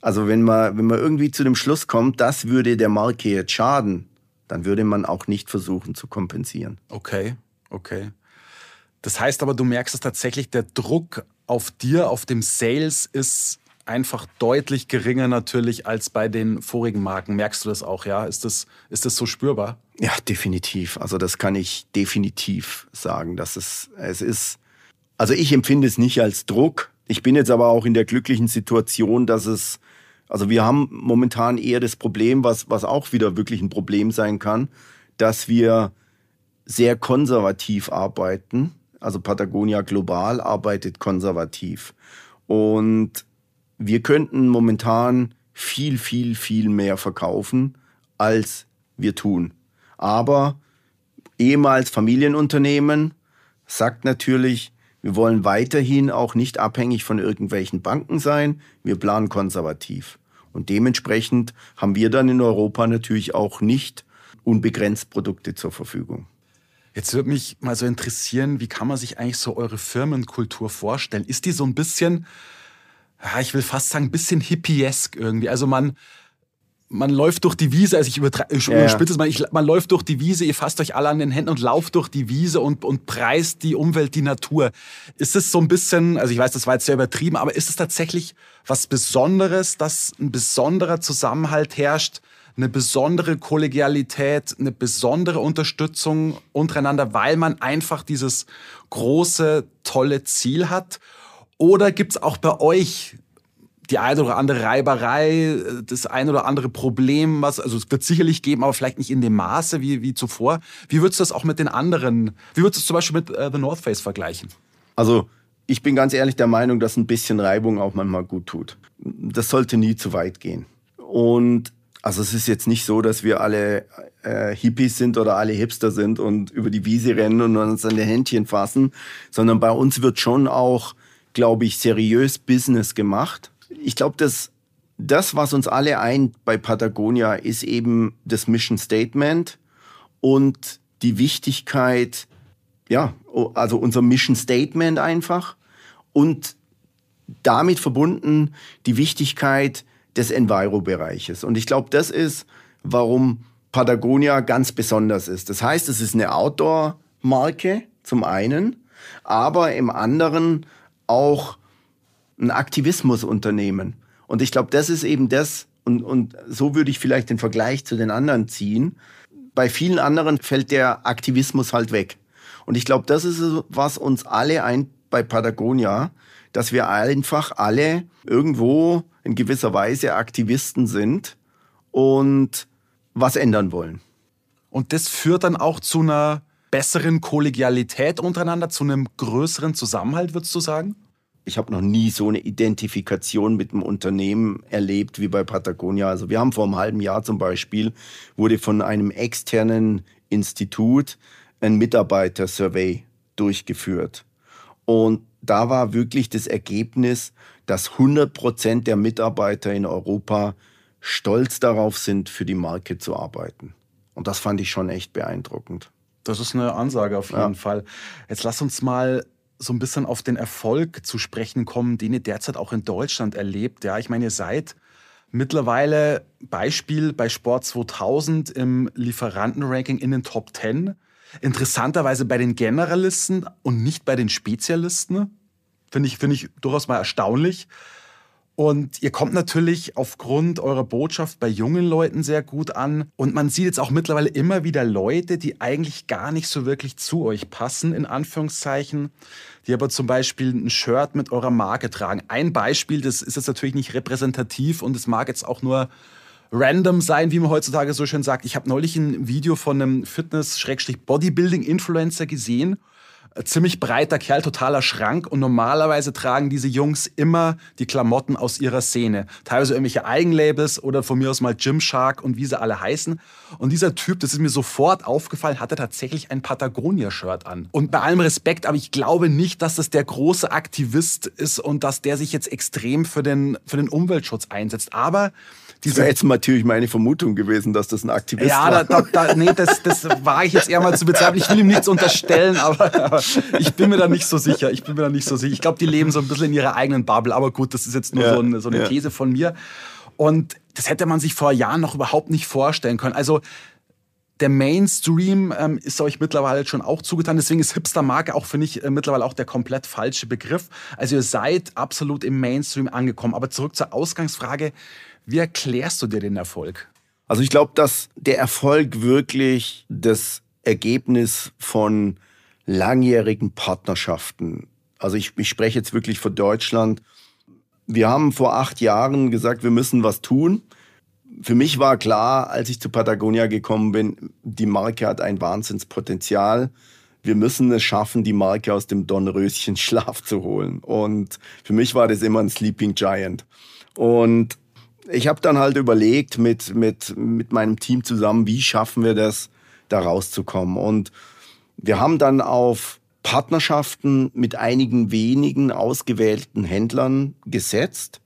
Also wenn man, wenn man irgendwie zu dem Schluss kommt, das würde der Marke jetzt schaden, dann würde man auch nicht versuchen zu kompensieren. Okay, okay. Das heißt aber, du merkst es tatsächlich, der Druck auf dir, auf dem Sales ist einfach deutlich geringer natürlich als bei den vorigen Marken. Merkst du das auch, ja? Ist das, ist das so spürbar? Ja, definitiv. Also das kann ich definitiv sagen, dass es, es ist, also ich empfinde es nicht als Druck. Ich bin jetzt aber auch in der glücklichen Situation, dass es, also wir haben momentan eher das Problem, was, was auch wieder wirklich ein Problem sein kann, dass wir sehr konservativ arbeiten. Also Patagonia Global arbeitet konservativ. Und wir könnten momentan viel, viel, viel mehr verkaufen, als wir tun. Aber ehemals Familienunternehmen sagt natürlich, wir wollen weiterhin auch nicht abhängig von irgendwelchen Banken sein. Wir planen konservativ. Und dementsprechend haben wir dann in Europa natürlich auch nicht unbegrenzt Produkte zur Verfügung. Jetzt würde mich mal so interessieren, wie kann man sich eigentlich so eure Firmenkultur vorstellen? Ist die so ein bisschen ich will fast sagen, ein bisschen hippiesk irgendwie. Also man, man läuft durch die Wiese, also ich überspitze ja, es mal, ich, man läuft durch die Wiese, ihr fasst euch alle an den Händen und lauft durch die Wiese und, und preist die Umwelt, die Natur. Ist es so ein bisschen, also ich weiß, das war jetzt sehr übertrieben, aber ist es tatsächlich was Besonderes, dass ein besonderer Zusammenhalt herrscht, eine besondere Kollegialität, eine besondere Unterstützung untereinander, weil man einfach dieses große, tolle Ziel hat? Oder gibt es auch bei euch die eine oder andere Reiberei, das eine oder andere Problem, was, also es wird sicherlich geben, aber vielleicht nicht in dem Maße wie, wie zuvor. Wie würdest du das auch mit den anderen, wie würdest du es zum Beispiel mit äh, The North Face vergleichen? Also, ich bin ganz ehrlich der Meinung, dass ein bisschen Reibung auch manchmal gut tut. Das sollte nie zu weit gehen. Und also es ist jetzt nicht so, dass wir alle äh, Hippies sind oder alle Hipster sind und über die Wiese rennen und uns an den Händchen fassen, sondern bei uns wird schon auch glaube ich, seriös Business gemacht. Ich glaube, dass das, was uns alle eint bei Patagonia, ist eben das Mission Statement und die Wichtigkeit, ja, also unser Mission Statement einfach und damit verbunden die Wichtigkeit des Enviro-Bereiches. Und ich glaube, das ist, warum Patagonia ganz besonders ist. Das heißt, es ist eine Outdoor-Marke zum einen, aber im anderen auch ein Aktivismusunternehmen. Und ich glaube, das ist eben das, und, und so würde ich vielleicht den Vergleich zu den anderen ziehen. Bei vielen anderen fällt der Aktivismus halt weg. Und ich glaube, das ist was uns alle ein bei Patagonia, dass wir einfach alle irgendwo in gewisser Weise Aktivisten sind und was ändern wollen. Und das führt dann auch zu einer besseren Kollegialität untereinander, zu einem größeren Zusammenhalt, würdest du sagen? Ich habe noch nie so eine Identifikation mit einem Unternehmen erlebt wie bei Patagonia. Also wir haben vor einem halben Jahr zum Beispiel, wurde von einem externen Institut ein Mitarbeiter-Survey durchgeführt. Und da war wirklich das Ergebnis, dass 100 Prozent der Mitarbeiter in Europa stolz darauf sind, für die Marke zu arbeiten. Und das fand ich schon echt beeindruckend. Das ist eine Ansage auf jeden ja. Fall. Jetzt lass uns mal so ein bisschen auf den Erfolg zu sprechen kommen, den ihr derzeit auch in Deutschland erlebt. Ja, ich meine, ihr seid mittlerweile Beispiel bei Sport 2000 im Lieferantenranking in den Top 10. Interessanterweise bei den Generalisten und nicht bei den Spezialisten. Finde ich, finde ich durchaus mal erstaunlich. Und ihr kommt natürlich aufgrund eurer Botschaft bei jungen Leuten sehr gut an. Und man sieht jetzt auch mittlerweile immer wieder Leute, die eigentlich gar nicht so wirklich zu euch passen, in Anführungszeichen, die aber zum Beispiel ein Shirt mit eurer Marke tragen. Ein Beispiel, das ist jetzt natürlich nicht repräsentativ und es mag jetzt auch nur random sein, wie man heutzutage so schön sagt. Ich habe neulich ein Video von einem Fitness-Bodybuilding-Influencer gesehen ziemlich breiter Kerl, totaler Schrank und normalerweise tragen diese Jungs immer die Klamotten aus ihrer Szene. Teilweise irgendwelche Eigenlabels oder von mir aus mal Gymshark und wie sie alle heißen. Und dieser Typ, das ist mir sofort aufgefallen, hatte tatsächlich ein Patagonia-Shirt an. Und bei allem Respekt, aber ich glaube nicht, dass das der große Aktivist ist und dass der sich jetzt extrem für den, für den Umweltschutz einsetzt. Aber das wäre jetzt natürlich meine Vermutung gewesen, dass das ein Aktivist ja, war. Ja, da, da, nee, das, das war ich jetzt eher mal zu bezweifeln. Ich will ihm nichts unterstellen, aber, aber, ich bin mir da nicht so sicher. Ich bin mir da nicht so sicher. Ich glaube, die leben so ein bisschen in ihrer eigenen Bubble. Aber gut, das ist jetzt nur ja, so eine, so eine ja. These von mir. Und das hätte man sich vor Jahren noch überhaupt nicht vorstellen können. Also der Mainstream ähm, ist euch mittlerweile schon auch zugetan. Deswegen ist Hipster-Marke auch, finde ich, äh, mittlerweile auch der komplett falsche Begriff. Also ihr seid absolut im Mainstream angekommen. Aber zurück zur Ausgangsfrage. Wie erklärst du dir den Erfolg? Also ich glaube, dass der Erfolg wirklich das Ergebnis von langjährigen Partnerschaften. Also ich, ich spreche jetzt wirklich für Deutschland. Wir haben vor acht Jahren gesagt, wir müssen was tun. Für mich war klar, als ich zu Patagonia gekommen bin, die Marke hat ein Wahnsinnspotenzial. Wir müssen es schaffen, die Marke aus dem Dornröschen Schlaf zu holen. Und für mich war das immer ein Sleeping Giant. Und ich habe dann halt überlegt mit, mit, mit meinem Team zusammen, wie schaffen wir das, da rauszukommen. Und wir haben dann auf Partnerschaften mit einigen wenigen ausgewählten Händlern gesetzt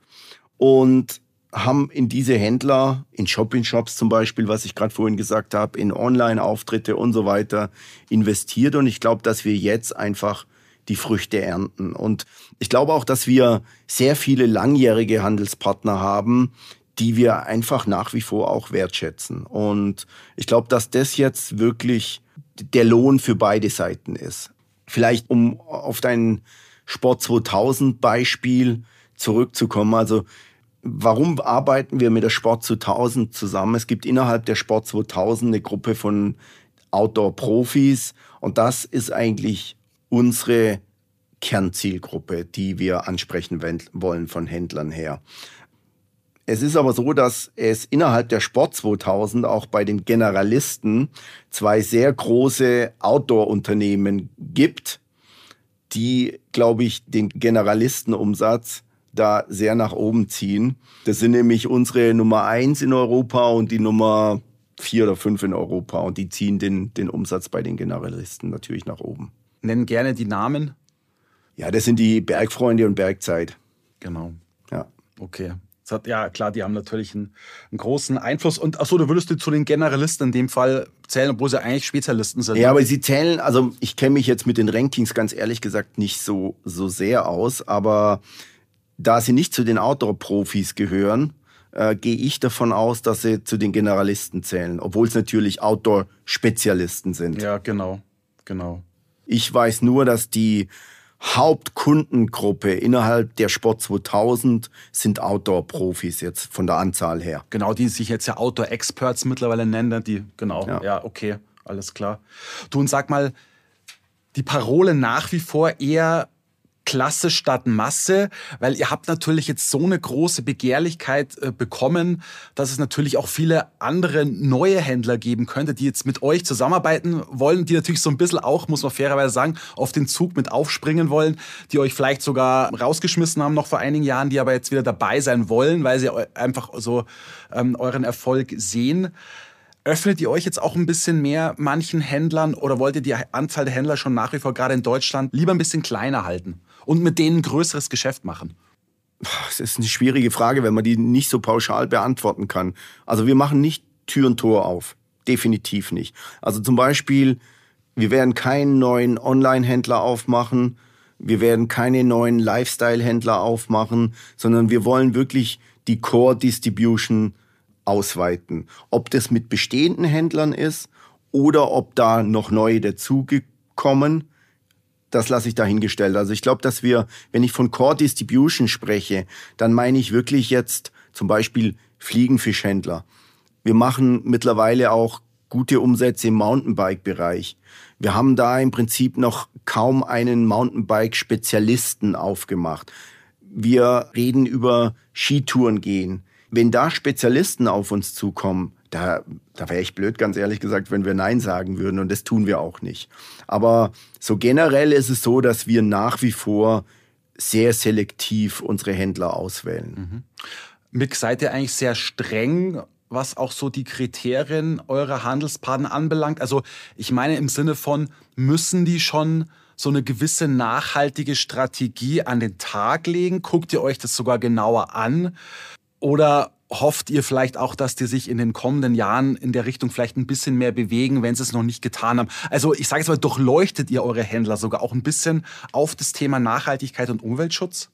und haben in diese Händler, in Shopping-Shops zum Beispiel, was ich gerade vorhin gesagt habe, in Online-Auftritte und so weiter investiert. Und ich glaube, dass wir jetzt einfach die Früchte ernten. Und ich glaube auch, dass wir sehr viele langjährige Handelspartner haben, die wir einfach nach wie vor auch wertschätzen. Und ich glaube, dass das jetzt wirklich der Lohn für beide Seiten ist. Vielleicht um auf dein Sport 2000 Beispiel zurückzukommen. Also warum arbeiten wir mit der Sport 2000 zusammen? Es gibt innerhalb der Sport 2000 eine Gruppe von Outdoor-Profis und das ist eigentlich unsere Kernzielgruppe, die wir ansprechen wollen von Händlern her. Es ist aber so, dass es innerhalb der Sport 2000 auch bei den Generalisten zwei sehr große Outdoor-Unternehmen gibt, die, glaube ich, den Generalistenumsatz da sehr nach oben ziehen. Das sind nämlich unsere Nummer eins in Europa und die Nummer vier oder fünf in Europa und die ziehen den, den Umsatz bei den Generalisten natürlich nach oben. Nennen gerne die Namen. Ja, das sind die Bergfreunde und Bergzeit. Genau. Ja. Okay. Hat, ja, klar, die haben natürlich einen, einen großen Einfluss. Und achso, du würdest du zu den Generalisten in dem Fall zählen, obwohl sie eigentlich Spezialisten sind. Ja, aber sie zählen, also ich kenne mich jetzt mit den Rankings ganz ehrlich gesagt nicht so, so sehr aus, aber da sie nicht zu den Outdoor-Profis gehören, äh, gehe ich davon aus, dass sie zu den Generalisten zählen, obwohl es natürlich Outdoor-Spezialisten sind. Ja, genau, genau. Ich weiß nur, dass die Hauptkundengruppe innerhalb der Sport 2000 sind Outdoor-Profis jetzt von der Anzahl her. Genau, die sich jetzt ja Outdoor-Experts mittlerweile nennen, die, genau, ja. ja, okay, alles klar. Du und sag mal, die Parole nach wie vor eher Klasse statt Masse, weil ihr habt natürlich jetzt so eine große Begehrlichkeit äh, bekommen, dass es natürlich auch viele andere neue Händler geben könnte, die jetzt mit euch zusammenarbeiten wollen, die natürlich so ein bisschen auch, muss man fairerweise sagen, auf den Zug mit aufspringen wollen, die euch vielleicht sogar rausgeschmissen haben noch vor einigen Jahren, die aber jetzt wieder dabei sein wollen, weil sie einfach so ähm, euren Erfolg sehen. Öffnet ihr euch jetzt auch ein bisschen mehr manchen Händlern oder wollt ihr die Anzahl der Händler schon nach wie vor gerade in Deutschland lieber ein bisschen kleiner halten? Und mit denen größeres Geschäft machen? Das ist eine schwierige Frage, wenn man die nicht so pauschal beantworten kann. Also wir machen nicht Tür und Tor auf. Definitiv nicht. Also zum Beispiel, wir werden keinen neuen Online-Händler aufmachen. Wir werden keine neuen Lifestyle-Händler aufmachen, sondern wir wollen wirklich die Core Distribution ausweiten. Ob das mit bestehenden Händlern ist oder ob da noch neue dazugekommen das lasse ich dahingestellt. Also ich glaube, dass wir, wenn ich von Core Distribution spreche, dann meine ich wirklich jetzt zum Beispiel Fliegenfischhändler. Wir machen mittlerweile auch gute Umsätze im Mountainbike-Bereich. Wir haben da im Prinzip noch kaum einen Mountainbike-Spezialisten aufgemacht. Wir reden über Skitouren gehen. Wenn da Spezialisten auf uns zukommen, Da, da wäre ich blöd, ganz ehrlich gesagt, wenn wir Nein sagen würden. Und das tun wir auch nicht. Aber so generell ist es so, dass wir nach wie vor sehr selektiv unsere Händler auswählen. Mhm. Mick, seid ihr eigentlich sehr streng, was auch so die Kriterien eurer Handelspartner anbelangt? Also ich meine im Sinne von, müssen die schon so eine gewisse nachhaltige Strategie an den Tag legen? Guckt ihr euch das sogar genauer an? Oder hofft ihr vielleicht auch, dass die sich in den kommenden Jahren in der Richtung vielleicht ein bisschen mehr bewegen, wenn sie es noch nicht getan haben? Also ich sage jetzt mal, durchleuchtet ihr eure Händler sogar auch ein bisschen auf das Thema Nachhaltigkeit und Umweltschutz?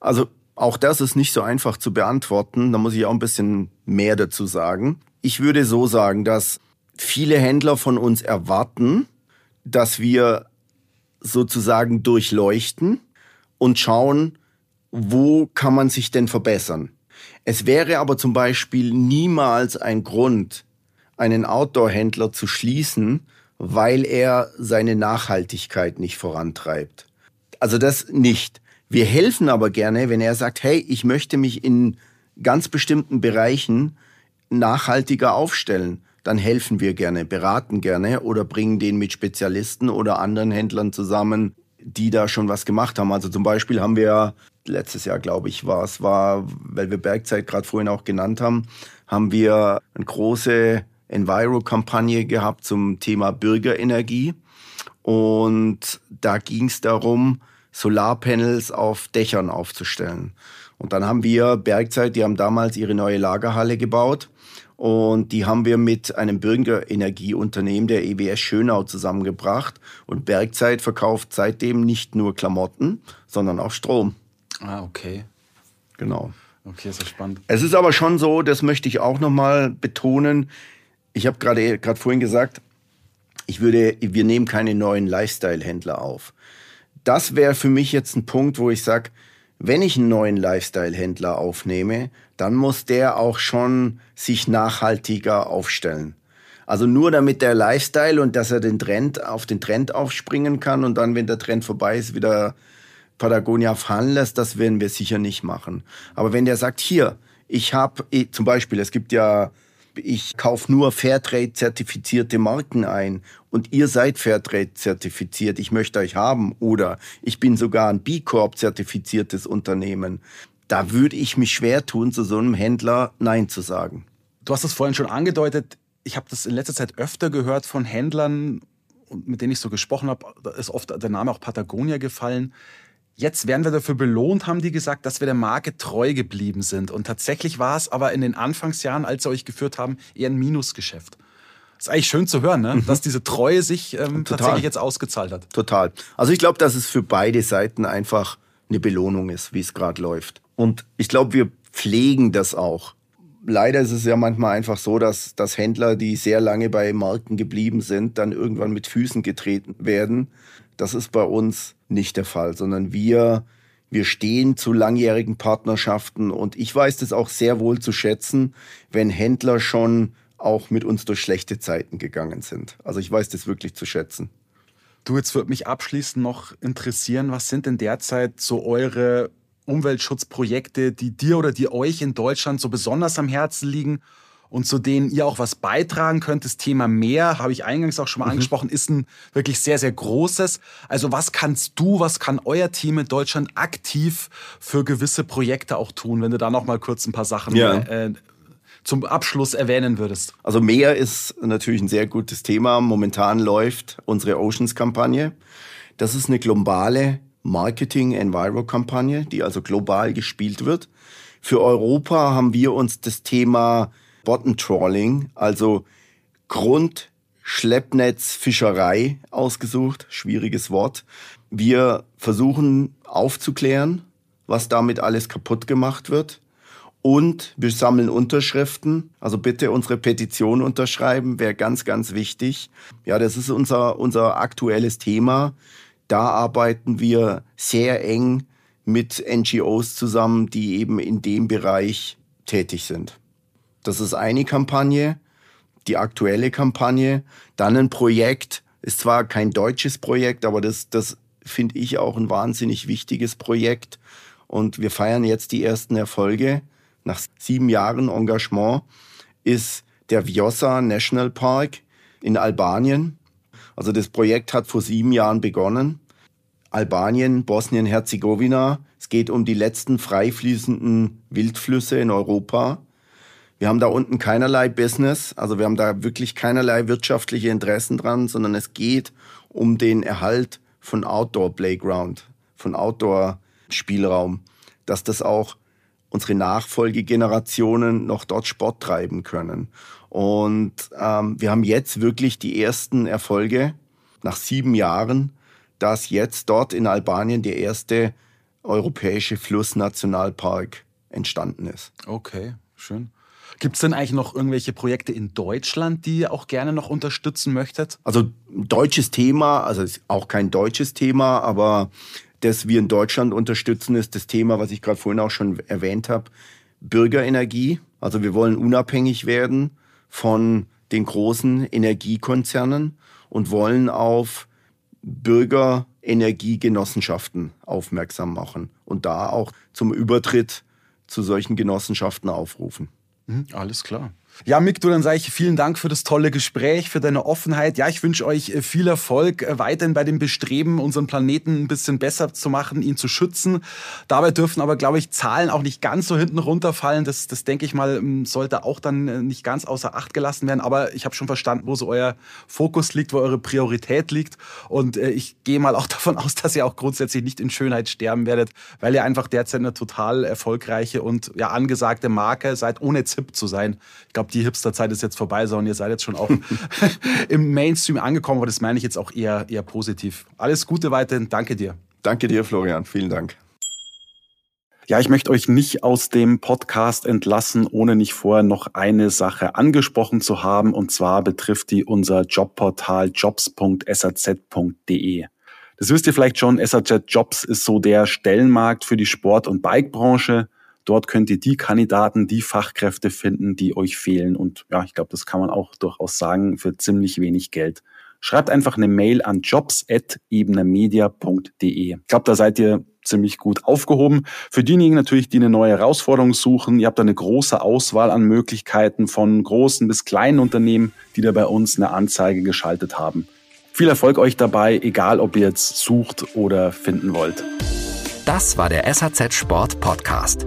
Also auch das ist nicht so einfach zu beantworten. Da muss ich auch ein bisschen mehr dazu sagen. Ich würde so sagen, dass viele Händler von uns erwarten, dass wir sozusagen durchleuchten und schauen, wo kann man sich denn verbessern. Es wäre aber zum Beispiel niemals ein Grund, einen Outdoor-Händler zu schließen, weil er seine Nachhaltigkeit nicht vorantreibt. Also das nicht. Wir helfen aber gerne, wenn er sagt, hey, ich möchte mich in ganz bestimmten Bereichen nachhaltiger aufstellen. Dann helfen wir gerne, beraten gerne oder bringen den mit Spezialisten oder anderen Händlern zusammen, die da schon was gemacht haben. Also zum Beispiel haben wir letztes Jahr, glaube ich, war es, war, weil wir Bergzeit gerade vorhin auch genannt haben, haben wir eine große Enviro-Kampagne gehabt zum Thema Bürgerenergie. Und da ging es darum, Solarpanels auf Dächern aufzustellen. Und dann haben wir Bergzeit, die haben damals ihre neue Lagerhalle gebaut und die haben wir mit einem Bürgerenergieunternehmen der EWS Schönau zusammengebracht. Und Bergzeit verkauft seitdem nicht nur Klamotten, sondern auch Strom. Ah, okay. Genau. Okay, ist ja spannend. Es ist aber schon so, das möchte ich auch nochmal betonen. Ich habe gerade gerade vorhin gesagt, ich würde, wir nehmen keine neuen Lifestyle-Händler auf das wäre für mich jetzt ein Punkt, wo ich sage, wenn ich einen neuen Lifestyle-Händler aufnehme, dann muss der auch schon sich nachhaltiger aufstellen. Also nur damit der Lifestyle und dass er den Trend auf den Trend aufspringen kann und dann, wenn der Trend vorbei ist, wieder Patagonia fallen lässt, das werden wir sicher nicht machen. Aber wenn der sagt, hier, ich habe zum Beispiel, es gibt ja ich kaufe nur Fairtrade-zertifizierte Marken ein und ihr seid Fairtrade-zertifiziert, ich möchte euch haben oder ich bin sogar ein B Corp-zertifiziertes Unternehmen. Da würde ich mich schwer tun, zu so einem Händler Nein zu sagen. Du hast es vorhin schon angedeutet. Ich habe das in letzter Zeit öfter gehört von Händlern, mit denen ich so gesprochen habe. Da ist oft der Name auch Patagonia gefallen Jetzt werden wir dafür belohnt, haben die gesagt, dass wir der Marke treu geblieben sind. Und tatsächlich war es aber in den Anfangsjahren, als sie euch geführt haben, eher ein Minusgeschäft. Das ist eigentlich schön zu hören, ne? Mhm. dass diese Treue sich ähm, tatsächlich jetzt ausgezahlt hat. Total. Also ich glaube, dass es für beide Seiten einfach eine Belohnung ist, wie es gerade läuft. Und ich glaube, wir pflegen das auch. Leider ist es ja manchmal einfach so, dass, dass Händler, die sehr lange bei Marken geblieben sind, dann irgendwann mit Füßen getreten werden. Das ist bei uns nicht der Fall, sondern wir, wir stehen zu langjährigen Partnerschaften und ich weiß das auch sehr wohl zu schätzen, wenn Händler schon auch mit uns durch schlechte Zeiten gegangen sind. Also ich weiß das wirklich zu schätzen. Du, jetzt würde mich abschließend noch interessieren, was sind denn derzeit so eure Umweltschutzprojekte, die dir oder die euch in Deutschland so besonders am Herzen liegen und zu denen ihr auch was beitragen könnt. Das Thema Meer, habe ich eingangs auch schon mal mhm. angesprochen, ist ein wirklich sehr, sehr großes. Also was kannst du, was kann euer Team in Deutschland aktiv für gewisse Projekte auch tun, wenn du da noch mal kurz ein paar Sachen ja. äh, zum Abschluss erwähnen würdest? Also Meer ist natürlich ein sehr gutes Thema. Momentan läuft unsere Oceans-Kampagne. Das ist eine globale Marketing-Enviro-Kampagne, die also global gespielt wird. Für Europa haben wir uns das Thema Bottom Trawling, also Grundschleppnetzfischerei ausgesucht. Schwieriges Wort. Wir versuchen aufzuklären, was damit alles kaputt gemacht wird. Und wir sammeln Unterschriften. Also bitte unsere Petition unterschreiben, wäre ganz, ganz wichtig. Ja, das ist unser, unser aktuelles Thema. Da arbeiten wir sehr eng mit NGOs zusammen, die eben in dem Bereich tätig sind. Das ist eine Kampagne, die aktuelle Kampagne. Dann ein Projekt, ist zwar kein deutsches Projekt, aber das, das finde ich auch ein wahnsinnig wichtiges Projekt. Und wir feiern jetzt die ersten Erfolge. Nach sieben Jahren Engagement ist der Vjosa National Park in Albanien. Also das Projekt hat vor sieben Jahren begonnen. Albanien, Bosnien-Herzegowina. Es geht um die letzten frei fließenden Wildflüsse in Europa. Wir haben da unten keinerlei Business, also wir haben da wirklich keinerlei wirtschaftliche Interessen dran, sondern es geht um den Erhalt von Outdoor Playground, von Outdoor Spielraum, dass das auch unsere Nachfolgegenerationen noch dort Sport treiben können. Und ähm, wir haben jetzt wirklich die ersten Erfolge nach sieben Jahren, dass jetzt dort in Albanien der erste europäische Flussnationalpark entstanden ist. Okay, schön. Gibt es denn eigentlich noch irgendwelche Projekte in Deutschland, die ihr auch gerne noch unterstützen möchtet? Also deutsches Thema, also ist auch kein deutsches Thema, aber das wir in Deutschland unterstützen, ist das Thema, was ich gerade vorhin auch schon erwähnt habe, Bürgerenergie. Also wir wollen unabhängig werden von den großen Energiekonzernen und wollen auf Bürgerenergiegenossenschaften aufmerksam machen und da auch zum Übertritt zu solchen Genossenschaften aufrufen. Mhm, alles klar. Ja, Mick, du, dann sage ich vielen Dank für das tolle Gespräch, für deine Offenheit. Ja, ich wünsche euch äh, viel Erfolg äh, weiterhin bei dem Bestreben, unseren Planeten ein bisschen besser zu machen, ihn zu schützen. Dabei dürfen aber, glaube ich, Zahlen auch nicht ganz so hinten runterfallen. Das, das denke ich mal, sollte auch dann äh, nicht ganz außer Acht gelassen werden. Aber ich habe schon verstanden, wo so euer Fokus liegt, wo eure Priorität liegt. Und ich gehe mal auch [laughs] davon aus, dass ihr auch grundsätzlich nicht in Schönheit sterben werdet, weil ihr einfach derzeit eine total erfolgreiche und ja angesagte Marke seid, ohne ZIP zu sein. Ich glaube, glaube, die Hipster-Zeit ist jetzt vorbei, sondern ihr seid jetzt schon auch [laughs] im Mainstream angekommen, aber das meine ich jetzt auch eher, eher positiv. Alles Gute weiterhin, danke dir. Danke dir, Florian, vielen Dank. Ja, ich möchte euch nicht aus dem Podcast entlassen, ohne nicht vorher noch eine Sache angesprochen zu haben. Und zwar betrifft die unser Jobportal jobs.saz.de. Das wisst ihr vielleicht schon, SAZ Jobs ist so der Stellenmarkt für die Sport- und Bikebranche. Dort könnt ihr die Kandidaten, die Fachkräfte finden, die euch fehlen. Und ja, ich glaube, das kann man auch durchaus sagen, für ziemlich wenig Geld. Schreibt einfach eine Mail an jobs.ebenermedia.de. Ich glaube, da seid ihr ziemlich gut aufgehoben. Für diejenigen natürlich, die eine neue Herausforderung suchen, ihr habt da eine große Auswahl an Möglichkeiten von großen bis kleinen Unternehmen, die da bei uns eine Anzeige geschaltet haben. Viel Erfolg euch dabei, egal ob ihr jetzt sucht oder finden wollt. Das war der SAZ Sport Podcast.